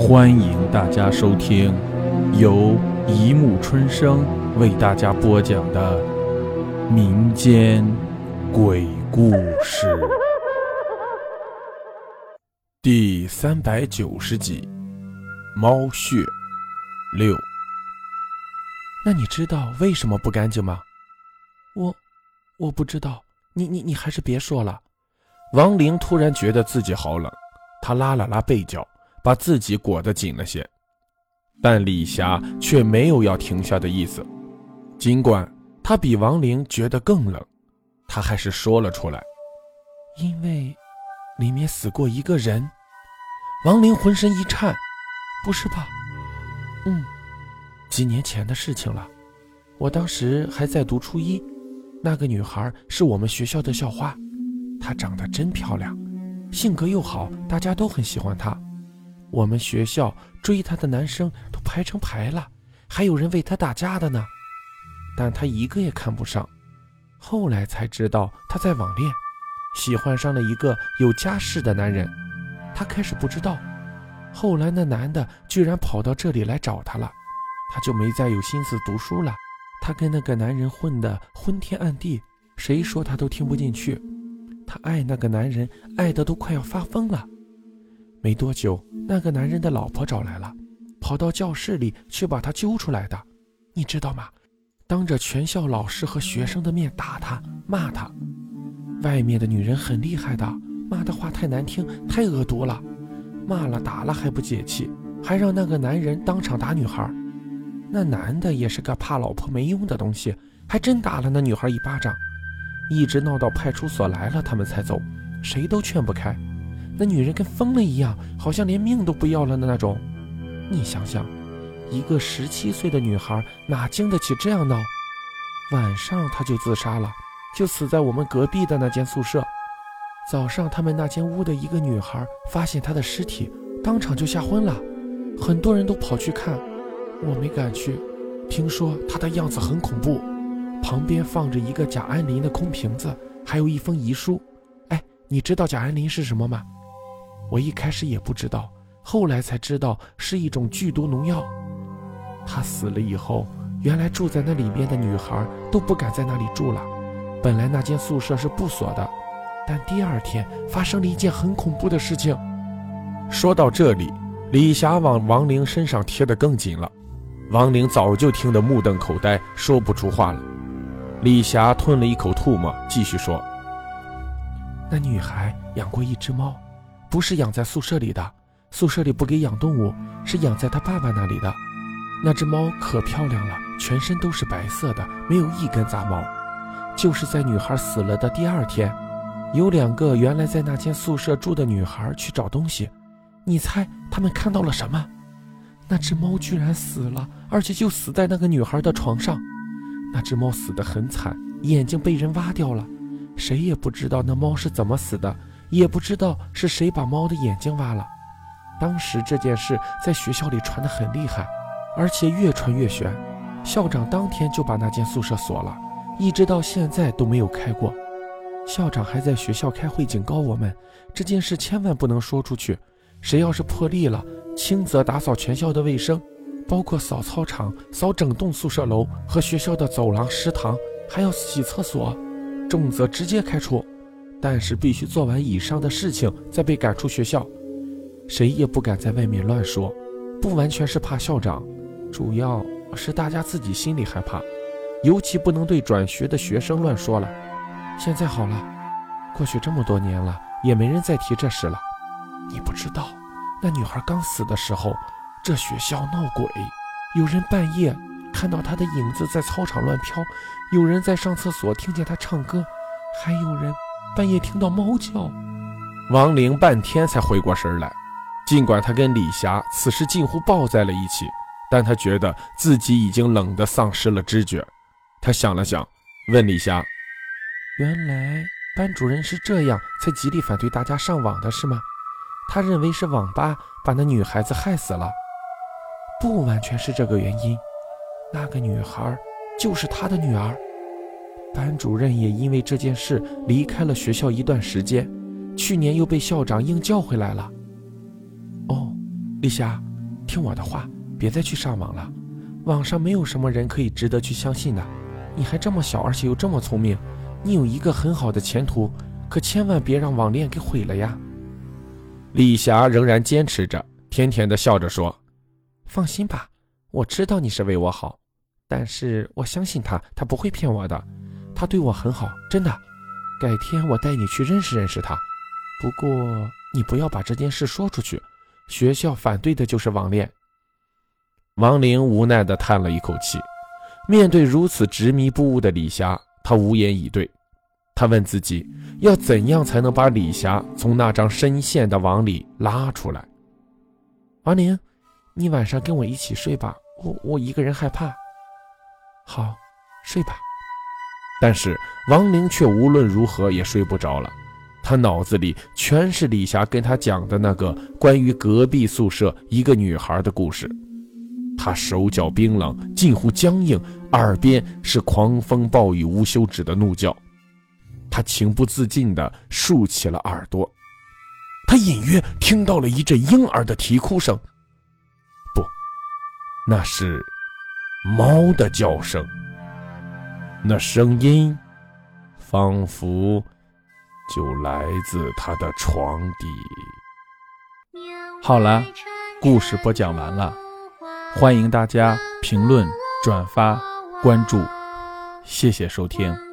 欢迎大家收听由一木春生为大家播讲的民间鬼故事第三百九十集《猫穴六》。那你知道为什么不干净吗？我，我不知道。你你你还是别说了。王玲突然觉得自己好冷，她拉了拉被角。把自己裹得紧了些，但李霞却没有要停下的意思。尽管她比王玲觉得更冷，她还是说了出来：“因为里面死过一个人。”王玲浑身一颤：“不是吧？”“嗯，几年前的事情了。我当时还在读初一。那个女孩是我们学校的校花，她长得真漂亮，性格又好，大家都很喜欢她。”我们学校追她的男生都排成排了，还有人为她打架的呢，但她一个也看不上。后来才知道她在网恋，喜欢上了一个有家室的男人。她开始不知道，后来那男的居然跑到这里来找她了，她就没再有心思读书了。她跟那个男人混得昏天暗地，谁说她都听不进去。她爱那个男人，爱得都快要发疯了。没多久，那个男人的老婆找来了，跑到教室里去把他揪出来的，你知道吗？当着全校老师和学生的面打他、骂他。外面的女人很厉害的，骂的话太难听、太恶毒了，骂了打了还不解气，还让那个男人当场打女孩。那男的也是个怕老婆没用的东西，还真打了那女孩一巴掌，一直闹到派出所来了，他们才走，谁都劝不开。那女人跟疯了一样，好像连命都不要了的那种。你想想，一个十七岁的女孩哪经得起这样闹？晚上她就自杀了，就死在我们隔壁的那间宿舍。早上他们那间屋的一个女孩发现她的尸体，当场就吓昏了。很多人都跑去看，我没敢去。听说她的样子很恐怖，旁边放着一个贾安林的空瓶子，还有一封遗书。哎，你知道贾安林是什么吗？我一开始也不知道，后来才知道是一种剧毒农药。他死了以后，原来住在那里面的女孩都不敢在那里住了。本来那间宿舍是不锁的，但第二天发生了一件很恐怖的事情。说到这里，李霞往王玲身上贴得更紧了。王玲早就听得目瞪口呆，说不出话了。李霞吞了一口唾沫，继续说：“那女孩养过一只猫。”不是养在宿舍里的，宿舍里不给养动物，是养在他爸爸那里的。那只猫可漂亮了，全身都是白色的，没有一根杂毛。就是在女孩死了的第二天，有两个原来在那间宿舍住的女孩去找东西，你猜他们看到了什么？那只猫居然死了，而且就死在那个女孩的床上。那只猫死得很惨，眼睛被人挖掉了，谁也不知道那猫是怎么死的。也不知道是谁把猫的眼睛挖了。当时这件事在学校里传得很厉害，而且越传越悬。校长当天就把那间宿舍锁了，一直到现在都没有开过。校长还在学校开会警告我们，这件事千万不能说出去。谁要是破例了，轻则打扫全校的卫生，包括扫操场、扫整栋宿舍楼和学校的走廊、食堂，还要洗厕所；重则直接开除。但是必须做完以上的事情再被赶出学校，谁也不敢在外面乱说，不完全是怕校长，主要是大家自己心里害怕，尤其不能对转学的学生乱说了。现在好了，过去这么多年了，也没人再提这事了。你不知道，那女孩刚死的时候，这学校闹鬼，有人半夜看到她的影子在操场乱飘，有人在上厕所听见她唱歌，还有人。半夜听到猫叫，王玲半天才回过神来。尽管她跟李霞此时近乎抱在了一起，但她觉得自己已经冷得丧失了知觉。她想了想，问李霞：“原来班主任是这样才极力反对大家上网的，是吗？他认为是网吧把那女孩子害死了，不完全是这个原因。那个女孩就是他的女儿。”班主任也因为这件事离开了学校一段时间，去年又被校长硬叫回来了。哦，丽霞，听我的话，别再去上网了。网上没有什么人可以值得去相信的。你还这么小，而且又这么聪明，你有一个很好的前途，可千万别让网恋给毁了呀。李霞仍然坚持着，甜甜的笑着说：“放心吧，我知道你是为我好，但是我相信他，他不会骗我的，他对我很好，真的。改天我带你去认识认识他。不过你不要把这件事说出去，学校反对的就是网恋。”王玲无奈地叹了一口气，面对如此执迷不悟的李霞，她无言以对。她问自己，要怎样才能把李霞从那张深陷的网里拉出来？王玲，你晚上跟我一起睡吧，我我一个人害怕。好，睡吧。但是王玲却无论如何也睡不着了，她脑子里全是李霞跟她讲的那个关于隔壁宿舍一个女孩的故事。他手脚冰冷，近乎僵硬，耳边是狂风暴雨无休止的怒叫。他情不自禁地竖起了耳朵，他隐约听到了一阵婴儿的啼哭声。不，那是猫的叫声。那声音仿佛就来自他的床底。好了，故事播讲完了。欢迎大家评论、转发、关注，谢谢收听。